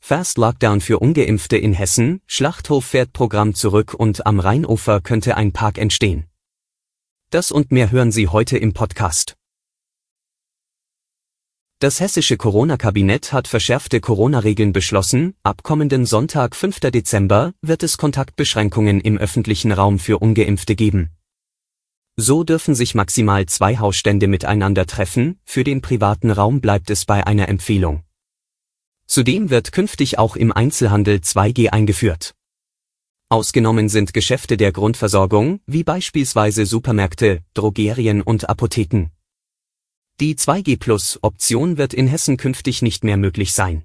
Fast Lockdown für Ungeimpfte in Hessen, Schlachthof fährt Programm zurück und am Rheinufer könnte ein Park entstehen. Das und mehr hören Sie heute im Podcast. Das hessische Corona-Kabinett hat verschärfte Corona-Regeln beschlossen, ab kommenden Sonntag 5. Dezember wird es Kontaktbeschränkungen im öffentlichen Raum für ungeimpfte geben. So dürfen sich maximal zwei Hausstände miteinander treffen, für den privaten Raum bleibt es bei einer Empfehlung. Zudem wird künftig auch im Einzelhandel 2G eingeführt. Ausgenommen sind Geschäfte der Grundversorgung, wie beispielsweise Supermärkte, Drogerien und Apotheken. Die 2G-Plus-Option wird in Hessen künftig nicht mehr möglich sein.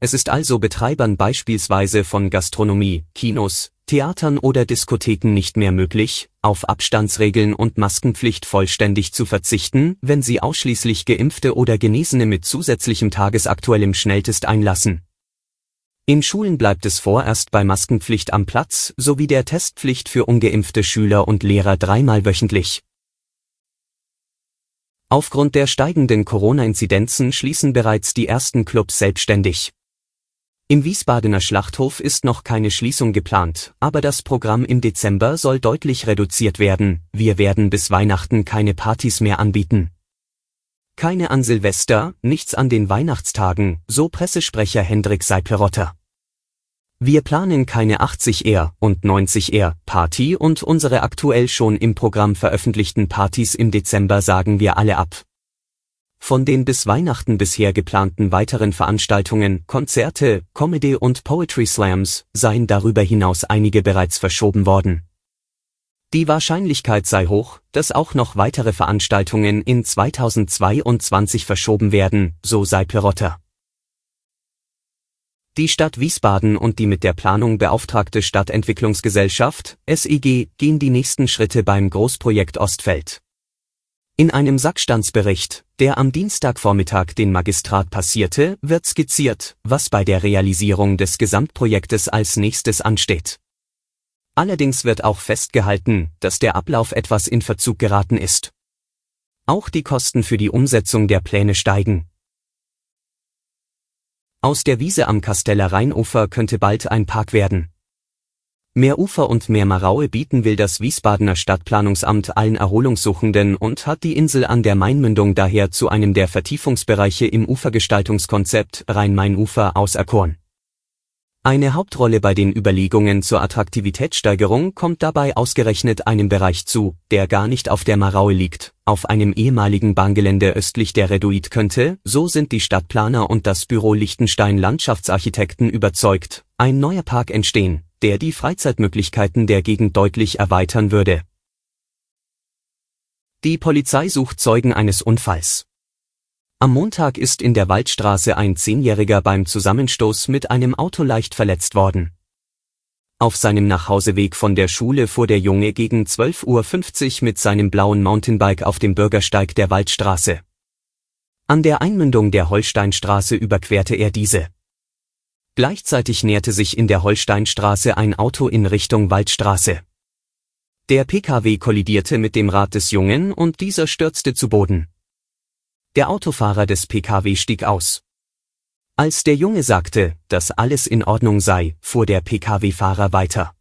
Es ist also Betreibern beispielsweise von Gastronomie, Kinos, Theatern oder Diskotheken nicht mehr möglich, auf Abstandsregeln und Maskenpflicht vollständig zu verzichten, wenn sie ausschließlich Geimpfte oder Genesene mit zusätzlichem tagesaktuellem Schnelltest einlassen. In Schulen bleibt es vorerst bei Maskenpflicht am Platz sowie der Testpflicht für ungeimpfte Schüler und Lehrer dreimal wöchentlich. Aufgrund der steigenden Corona-Inzidenzen schließen bereits die ersten Clubs selbstständig. Im Wiesbadener Schlachthof ist noch keine Schließung geplant, aber das Programm im Dezember soll deutlich reduziert werden, wir werden bis Weihnachten keine Partys mehr anbieten. Keine an Silvester, nichts an den Weihnachtstagen, so Pressesprecher Hendrik Seiplerotter. Wir planen keine 80er und 90er Party und unsere aktuell schon im Programm veröffentlichten Partys im Dezember sagen wir alle ab. Von den bis Weihnachten bisher geplanten weiteren Veranstaltungen, Konzerte, Comedy und Poetry Slams seien darüber hinaus einige bereits verschoben worden. Die Wahrscheinlichkeit sei hoch, dass auch noch weitere Veranstaltungen in 2022 verschoben werden, so sei Perotta. Die Stadt Wiesbaden und die mit der Planung beauftragte Stadtentwicklungsgesellschaft, SEG, gehen die nächsten Schritte beim Großprojekt Ostfeld. In einem Sackstandsbericht, der am Dienstagvormittag den Magistrat passierte, wird skizziert, was bei der Realisierung des Gesamtprojektes als nächstes ansteht. Allerdings wird auch festgehalten, dass der Ablauf etwas in Verzug geraten ist. Auch die Kosten für die Umsetzung der Pläne steigen. Aus der Wiese am Kasteller Rheinufer könnte bald ein Park werden. Mehr Ufer und mehr Maraue bieten will das Wiesbadener Stadtplanungsamt allen Erholungssuchenden und hat die Insel an der Mainmündung daher zu einem der Vertiefungsbereiche im Ufergestaltungskonzept Rhein-Main-Ufer auserkoren. Eine Hauptrolle bei den Überlegungen zur Attraktivitätssteigerung kommt dabei ausgerechnet einem Bereich zu, der gar nicht auf der Maraue liegt, auf einem ehemaligen Bahngelände östlich der Reduit könnte, so sind die Stadtplaner und das Büro Liechtenstein Landschaftsarchitekten überzeugt, ein neuer Park entstehen, der die Freizeitmöglichkeiten der Gegend deutlich erweitern würde. Die Polizei sucht Zeugen eines Unfalls. Am Montag ist in der Waldstraße ein Zehnjähriger beim Zusammenstoß mit einem Auto leicht verletzt worden. Auf seinem Nachhauseweg von der Schule fuhr der Junge gegen 12.50 Uhr mit seinem blauen Mountainbike auf dem Bürgersteig der Waldstraße. An der Einmündung der Holsteinstraße überquerte er diese. Gleichzeitig näherte sich in der Holsteinstraße ein Auto in Richtung Waldstraße. Der Pkw kollidierte mit dem Rad des Jungen und dieser stürzte zu Boden. Der Autofahrer des Pkw stieg aus. Als der Junge sagte, dass alles in Ordnung sei, fuhr der Pkw-Fahrer weiter.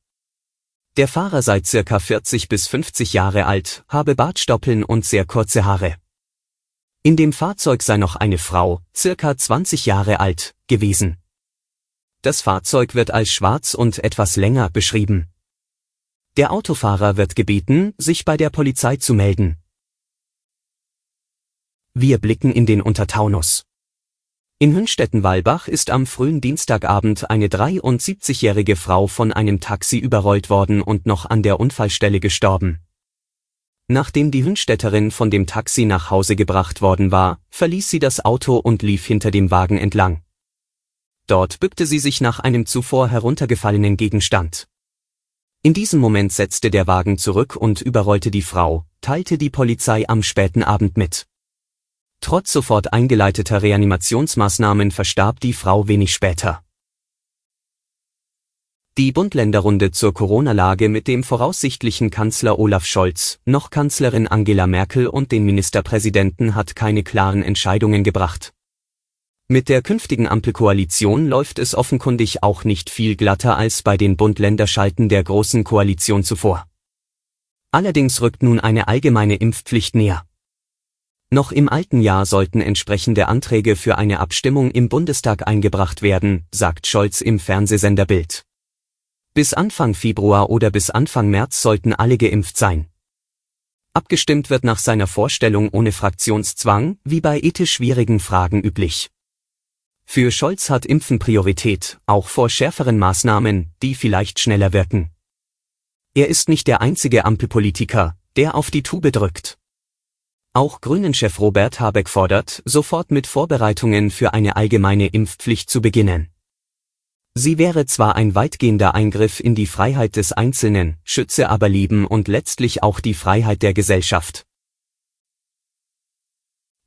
Der Fahrer sei circa 40 bis 50 Jahre alt, habe Bartstoppeln und sehr kurze Haare. In dem Fahrzeug sei noch eine Frau, circa 20 Jahre alt, gewesen. Das Fahrzeug wird als schwarz und etwas länger beschrieben. Der Autofahrer wird gebeten, sich bei der Polizei zu melden. Wir blicken in den Untertaunus. In Hünstetten-Walbach ist am frühen Dienstagabend eine 73-jährige Frau von einem Taxi überrollt worden und noch an der Unfallstelle gestorben. Nachdem die Hünstädterin von dem Taxi nach Hause gebracht worden war, verließ sie das Auto und lief hinter dem Wagen entlang. Dort bückte sie sich nach einem zuvor heruntergefallenen Gegenstand. In diesem Moment setzte der Wagen zurück und überrollte die Frau, teilte die Polizei am späten Abend mit. Trotz sofort eingeleiteter Reanimationsmaßnahmen verstarb die Frau wenig später. Die Bund-Länder-Runde zur Corona-Lage mit dem voraussichtlichen Kanzler Olaf Scholz, noch Kanzlerin Angela Merkel und den Ministerpräsidenten hat keine klaren Entscheidungen gebracht. Mit der künftigen Ampelkoalition läuft es offenkundig auch nicht viel glatter als bei den Bund-Länder-Schalten der Großen Koalition zuvor. Allerdings rückt nun eine allgemeine Impfpflicht näher. Noch im alten Jahr sollten entsprechende Anträge für eine Abstimmung im Bundestag eingebracht werden, sagt Scholz im Fernsehsender Bild. Bis Anfang Februar oder bis Anfang März sollten alle geimpft sein. Abgestimmt wird nach seiner Vorstellung ohne Fraktionszwang, wie bei ethisch schwierigen Fragen üblich. Für Scholz hat Impfen Priorität, auch vor schärferen Maßnahmen, die vielleicht schneller wirken. Er ist nicht der einzige Ampelpolitiker, der auf die Tube drückt. Auch Grünen-Chef Robert Habeck fordert, sofort mit Vorbereitungen für eine allgemeine Impfpflicht zu beginnen. Sie wäre zwar ein weitgehender Eingriff in die Freiheit des Einzelnen, schütze aber Leben und letztlich auch die Freiheit der Gesellschaft.